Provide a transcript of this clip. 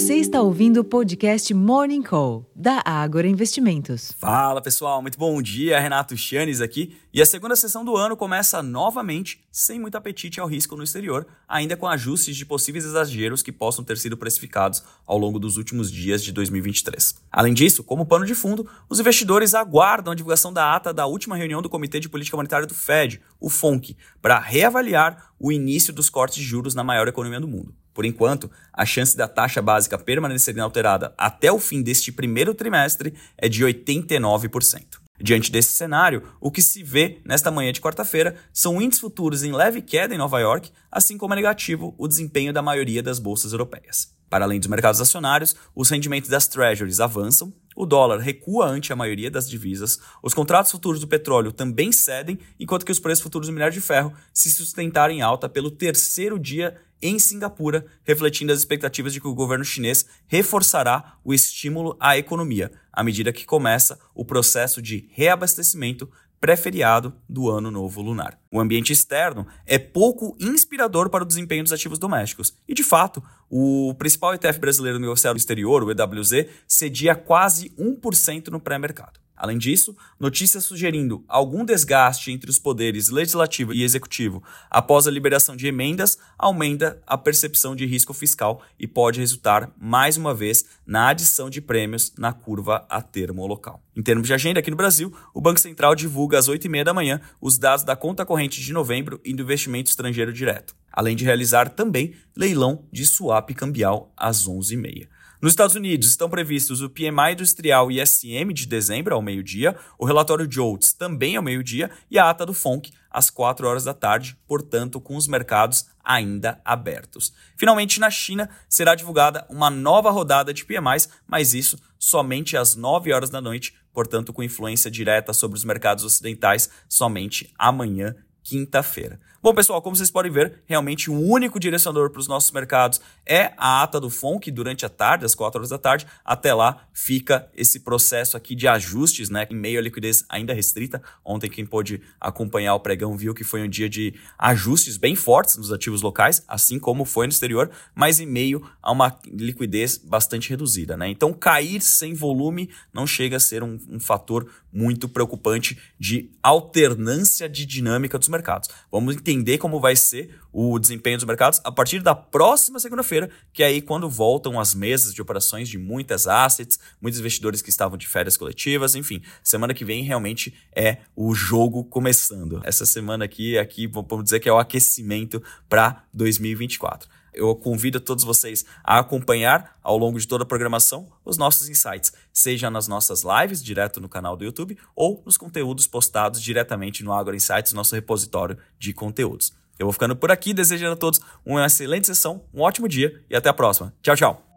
Você está ouvindo o podcast Morning Call, da Ágora Investimentos. Fala pessoal, muito bom dia. Renato Chanes aqui. E a segunda sessão do ano começa novamente sem muito apetite ao risco no exterior, ainda com ajustes de possíveis exageros que possam ter sido precificados ao longo dos últimos dias de 2023. Além disso, como pano de fundo, os investidores aguardam a divulgação da ata da última reunião do Comitê de Política Monetária do Fed, o FONC, para reavaliar o início dos cortes de juros na maior economia do mundo. Por enquanto, a chance da taxa básica permanecer inalterada até o fim deste primeiro trimestre é de 89%. Diante desse cenário, o que se vê nesta manhã de quarta-feira são índices futuros em leve queda em Nova York, assim como é negativo o desempenho da maioria das bolsas europeias. Para além dos mercados acionários, os rendimentos das treasuries avançam, o dólar recua ante a maioria das divisas, os contratos futuros do petróleo também cedem, enquanto que os preços futuros do minério de ferro se sustentaram em alta pelo terceiro dia em Singapura, refletindo as expectativas de que o governo chinês reforçará o estímulo à economia, à medida que começa o processo de reabastecimento pré-feriado do Ano Novo Lunar. O ambiente externo é pouco inspirador para o desempenho dos ativos domésticos. E, de fato, o principal ETF brasileiro no exterior, o EWZ, cedia quase 1% no pré-mercado. Além disso, notícias sugerindo algum desgaste entre os poderes legislativo e executivo após a liberação de emendas aumenta a percepção de risco fiscal e pode resultar, mais uma vez, na adição de prêmios na curva a termo local. Em termos de agenda aqui no Brasil, o Banco Central divulga às 8h30 da manhã os dados da conta corrente de novembro e do investimento estrangeiro direto, além de realizar também leilão de swap cambial às 11h30. Nos Estados Unidos estão previstos o PMI industrial ISM de dezembro ao meio-dia, o relatório JOLTS também ao meio-dia e a ata do FONC às 4 horas da tarde, portanto, com os mercados ainda abertos. Finalmente, na China, será divulgada uma nova rodada de PMIs, mas isso somente às 9 horas da noite, portanto, com influência direta sobre os mercados ocidentais somente amanhã quinta-feira. Bom, pessoal, como vocês podem ver, realmente o único direcionador para os nossos mercados é a ata do FONC durante a tarde, às 4 horas da tarde. Até lá fica esse processo aqui de ajustes, né, em meio à liquidez ainda restrita. Ontem quem pôde acompanhar o pregão viu que foi um dia de ajustes bem fortes nos ativos locais, assim como foi no exterior, mas em meio a uma liquidez bastante reduzida, né? Então cair sem volume não chega a ser um, um fator muito preocupante de alternância de dinâmica dos mercados. Vamos como vai ser o desempenho dos mercados a partir da próxima segunda-feira, que é aí quando voltam as mesas de operações de muitas assets, muitos investidores que estavam de férias coletivas, enfim, semana que vem realmente é o jogo começando. Essa semana aqui, aqui vamos dizer que é o aquecimento para 2024. Eu convido todos vocês a acompanhar ao longo de toda a programação os nossos insights, seja nas nossas lives, direto no canal do YouTube, ou nos conteúdos postados diretamente no Agora Insights, nosso repositório de conteúdos. Eu vou ficando por aqui, desejando a todos uma excelente sessão, um ótimo dia e até a próxima. Tchau, tchau.